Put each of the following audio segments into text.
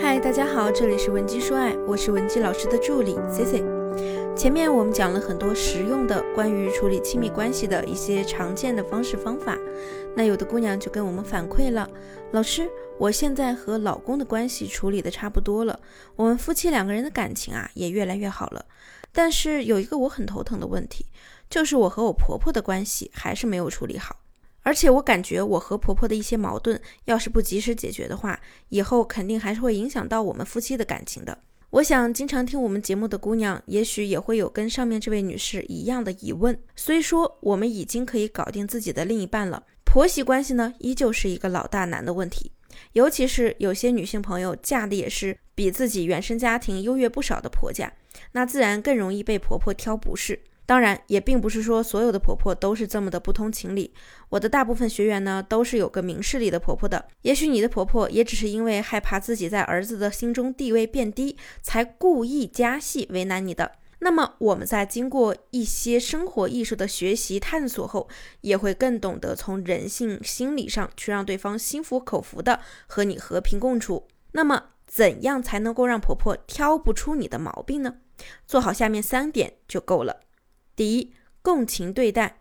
嗨，大家好，这里是文姬说爱，我是文姬老师的助理 C C。前面我们讲了很多实用的关于处理亲密关系的一些常见的方式方法，那有的姑娘就跟我们反馈了，老师，我现在和老公的关系处理的差不多了，我们夫妻两个人的感情啊也越来越好了，但是有一个我很头疼的问题，就是我和我婆婆的关系还是没有处理好。而且我感觉我和婆婆的一些矛盾，要是不及时解决的话，以后肯定还是会影响到我们夫妻的感情的。我想经常听我们节目的姑娘，也许也会有跟上面这位女士一样的疑问。虽说我们已经可以搞定自己的另一半了，婆媳关系呢，依旧是一个老大难的问题。尤其是有些女性朋友嫁的也是比自己原生家庭优越不少的婆家，那自然更容易被婆婆挑不是。当然，也并不是说所有的婆婆都是这么的不通情理。我的大部分学员呢，都是有个明事理的婆婆的。也许你的婆婆也只是因为害怕自己在儿子的心中地位变低，才故意加戏为难你的。那么，我们在经过一些生活艺术的学习探索后，也会更懂得从人性心理上去让对方心服口服的和你和平共处。那么，怎样才能够让婆婆挑不出你的毛病呢？做好下面三点就够了。第一，共情对待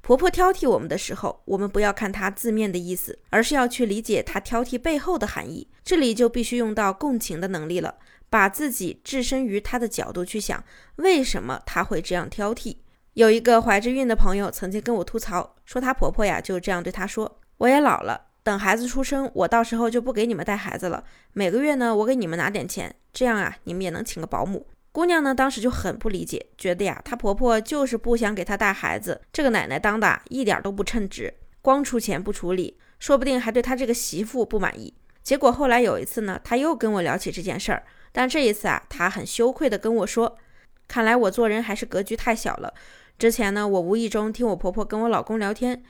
婆婆挑剔我们的时候，我们不要看她字面的意思，而是要去理解她挑剔背后的含义。这里就必须用到共情的能力了，把自己置身于她的角度去想，为什么她会这样挑剔。有一个怀着孕的朋友曾经跟我吐槽，说她婆婆呀就这样对她说：“我也老了，等孩子出生，我到时候就不给你们带孩子了，每个月呢我给你们拿点钱，这样啊你们也能请个保姆。”姑娘呢，当时就很不理解，觉得呀，她婆婆就是不想给她带孩子，这个奶奶当的一点都不称职，光出钱不处理，说不定还对她这个媳妇不满意。结果后来有一次呢，她又跟我聊起这件事儿，但这一次啊，她很羞愧的跟我说，看来我做人还是格局太小了。之前呢，我无意中听我婆婆跟我老公聊天，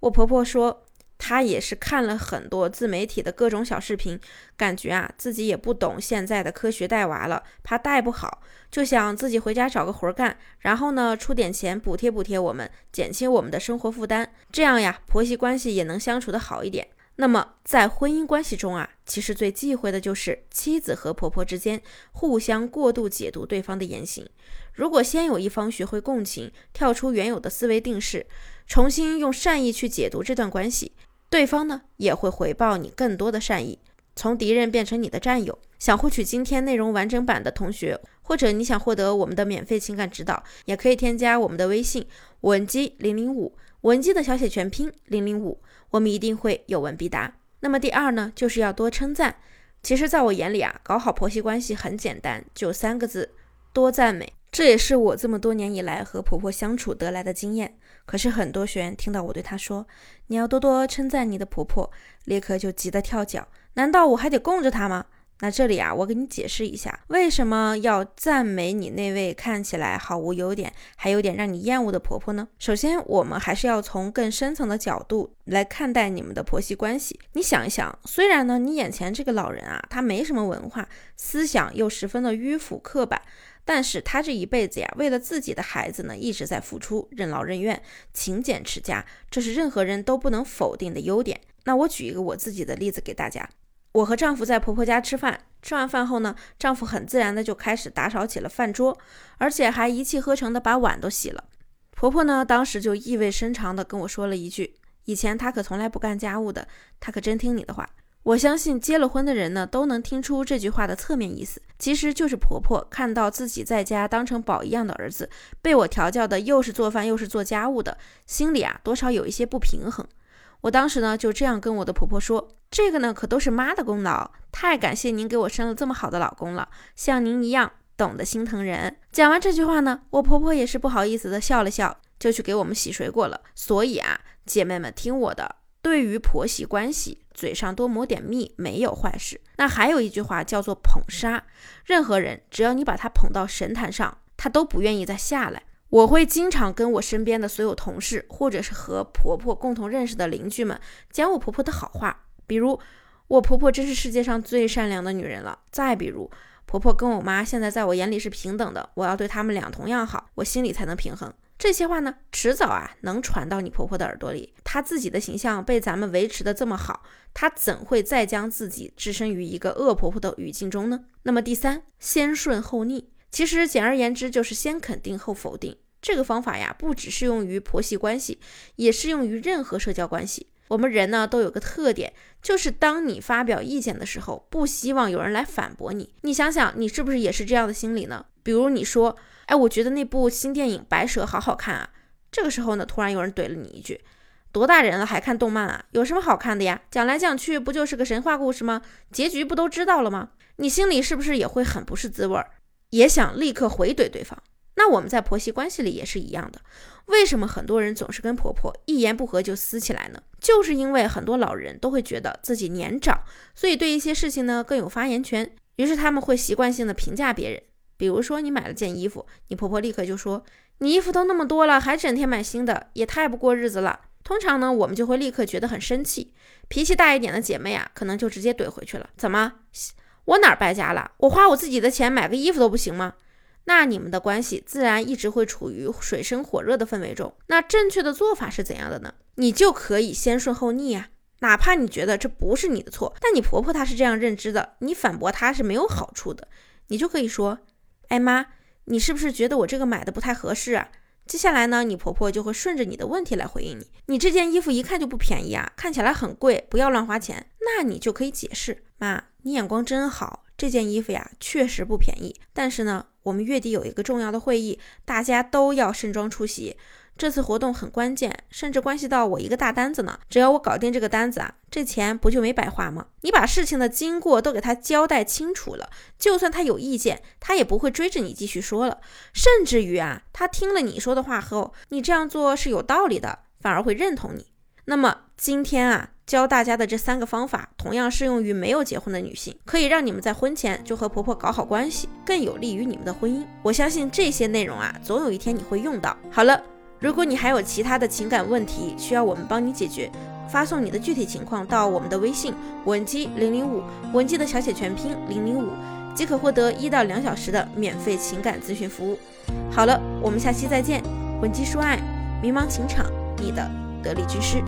我婆婆说。她也是看了很多自媒体的各种小视频，感觉啊自己也不懂现在的科学带娃了，怕带不好，就想自己回家找个活干，然后呢出点钱补贴补贴我们，减轻我们的生活负担，这样呀婆媳关系也能相处的好一点。那么在婚姻关系中啊，其实最忌讳的就是妻子和婆婆之间互相过度解读对方的言行。如果先有一方学会共情，跳出原有的思维定式，重新用善意去解读这段关系。对方呢也会回报你更多的善意，从敌人变成你的战友。想获取今天内容完整版的同学，或者你想获得我们的免费情感指导，也可以添加我们的微信文姬零零五，文姬的小写全拼零零五，我们一定会有问必答。那么第二呢，就是要多称赞。其实，在我眼里啊，搞好婆媳关系很简单，就三个字：多赞美。这也是我这么多年以来和婆婆相处得来的经验。可是很多学员听到我对她说：“你要多多称赞你的婆婆”，立刻就急得跳脚。难道我还得供着她吗？那这里啊，我给你解释一下，为什么要赞美你那位看起来毫无优点，还有点让你厌恶的婆婆呢？首先，我们还是要从更深层的角度来看待你们的婆媳关系。你想一想，虽然呢，你眼前这个老人啊，他没什么文化，思想又十分的迂腐刻板。但是他这一辈子呀，为了自己的孩子呢，一直在付出，任劳任怨，勤俭持家，这是任何人都不能否定的优点。那我举一个我自己的例子给大家：我和丈夫在婆婆家吃饭，吃完饭后呢，丈夫很自然的就开始打扫起了饭桌，而且还一气呵成的把碗都洗了。婆婆呢，当时就意味深长的跟我说了一句：“以前她可从来不干家务的，她可真听你的话。”我相信结了婚的人呢，都能听出这句话的侧面意思，其实就是婆婆看到自己在家当成宝一样的儿子，被我调教的又是做饭又是做家务的，心里啊多少有一些不平衡。我当时呢就这样跟我的婆婆说：“这个呢可都是妈的功劳，太感谢您给我生了这么好的老公了，像您一样懂得心疼人。”讲完这句话呢，我婆婆也是不好意思的笑了笑，就去给我们洗水果了。所以啊，姐妹们听我的。对于婆媳关系，嘴上多抹点蜜没有坏事。那还有一句话叫做捧杀，任何人只要你把他捧到神坛上，他都不愿意再下来。我会经常跟我身边的所有同事，或者是和婆婆共同认识的邻居们讲我婆婆的好话，比如我婆婆真是世界上最善良的女人了。再比如婆婆跟我妈现在在我眼里是平等的，我要对他们俩同样好，我心里才能平衡。这些话呢，迟早啊能传到你婆婆的耳朵里。她自己的形象被咱们维持的这么好，她怎会再将自己置身于一个恶婆婆的语境中呢？那么第三，先顺后逆，其实简而言之就是先肯定后否定。这个方法呀，不只适用于婆媳关系，也适用于任何社交关系。我们人呢都有个特点，就是当你发表意见的时候，不希望有人来反驳你。你想想，你是不是也是这样的心理呢？比如你说，哎，我觉得那部新电影《白蛇》好好看啊。这个时候呢，突然有人怼了你一句：“多大人了还看动漫啊？有什么好看的呀？讲来讲去不就是个神话故事吗？结局不都知道了吗？”你心里是不是也会很不是滋味儿，也想立刻回怼对方？那我们在婆媳关系里也是一样的。为什么很多人总是跟婆婆一言不合就撕起来呢？就是因为很多老人都会觉得自己年长，所以对一些事情呢更有发言权，于是他们会习惯性的评价别人。比如说你买了件衣服，你婆婆立刻就说：“你衣服都那么多了，还整天买新的，也太不过日子了。”通常呢，我们就会立刻觉得很生气。脾气大一点的姐妹啊，可能就直接怼回去了：“怎么，我哪儿败家了？我花我自己的钱买个衣服都不行吗？”那你们的关系自然一直会处于水深火热的氛围中。那正确的做法是怎样的呢？你就可以先顺后逆啊，哪怕你觉得这不是你的错，但你婆婆她是这样认知的，你反驳她是没有好处的。你就可以说：“哎妈，你是不是觉得我这个买的不太合适啊？”接下来呢，你婆婆就会顺着你的问题来回应你：“你这件衣服一看就不便宜啊，看起来很贵，不要乱花钱。”那你就可以解释：“妈，你眼光真好，这件衣服呀确实不便宜，但是呢。”我们月底有一个重要的会议，大家都要盛装出席。这次活动很关键，甚至关系到我一个大单子呢。只要我搞定这个单子啊，这钱不就没白花吗？你把事情的经过都给他交代清楚了，就算他有意见，他也不会追着你继续说了。甚至于啊，他听了你说的话后，你这样做是有道理的，反而会认同你。那么今天啊。教大家的这三个方法，同样适用于没有结婚的女性，可以让你们在婚前就和婆婆搞好关系，更有利于你们的婚姻。我相信这些内容啊，总有一天你会用到。好了，如果你还有其他的情感问题需要我们帮你解决，发送你的具体情况到我们的微信文姬零零五，文姬的小写全拼零零五，即可获得一到两小时的免费情感咨询服务。好了，我们下期再见，文姬说爱，迷茫情场，你的得力军师。